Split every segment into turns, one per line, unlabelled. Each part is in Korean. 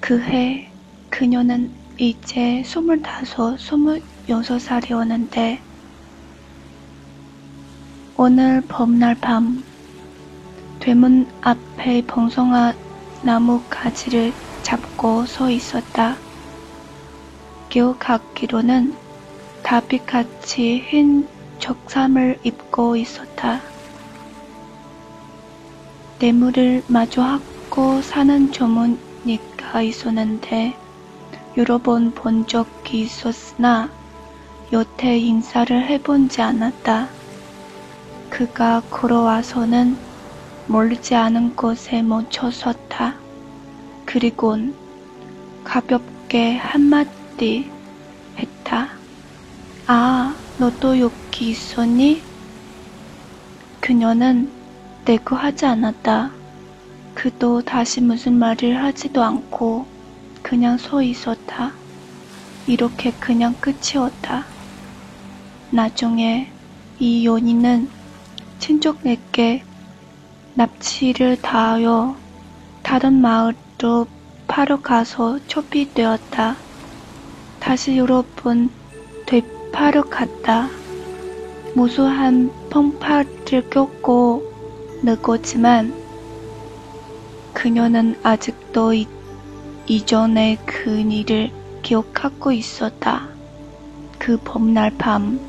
그 해 그녀는 이제 스물다섯, 스물여섯 살이었는데 오늘 봄날 밤 되문 앞에 봉송아 나무 가지를 잡고 서 있었다. 기억하기로는 달빛같이 흰 적삼을 입고 있었다. 뇌물을 마주하고 사는 조문 니가 있었는데 여러 번 본 적이 있었으나 여태 인사를 해본지 않았다. 그가 걸어와서는 멀지 않은 곳에 멈춰 섰다. 그리곤 가볍게 한마디 했다. 아, 너도 여기 있었니? 그녀는 대꾸하지 않았다. 그도 다시 무슨 말을 하지도 않고 그냥 서 있었다. 이렇게 그냥 끝이었다. 나중에 이 연인은 친족에게 납치를 당하여 다른 마을로 파러 가서 초비되었다. 다시 번 되파러 갔다. 무수한 펑파를 겪고 늙었지만 그녀는 아직도 이, 이전의 그 일을 기억하고 있었다. 그 봄날 밤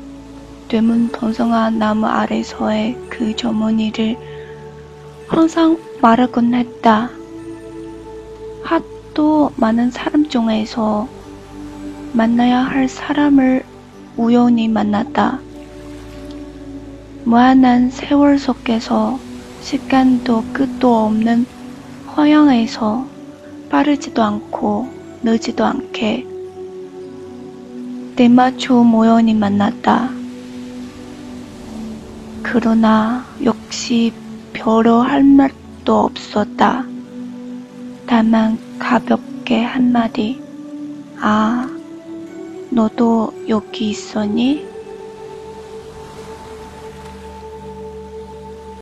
되문 번성한 나무 아래서의 그 젊은이를 항상 말하곤 했다. 하도 많은 사람 중에서 만나야 할 사람을 우연히 만났다. 무한한 세월 속에서 시간도 끝도 없는 화양에서 빠르지도 않고 늦지도 않게 때맞춰 우연히 만났다. 그러나 역시 별로 할 말도 없었다. 다만 가볍게 한마디. 아, 너도 여기 있었니?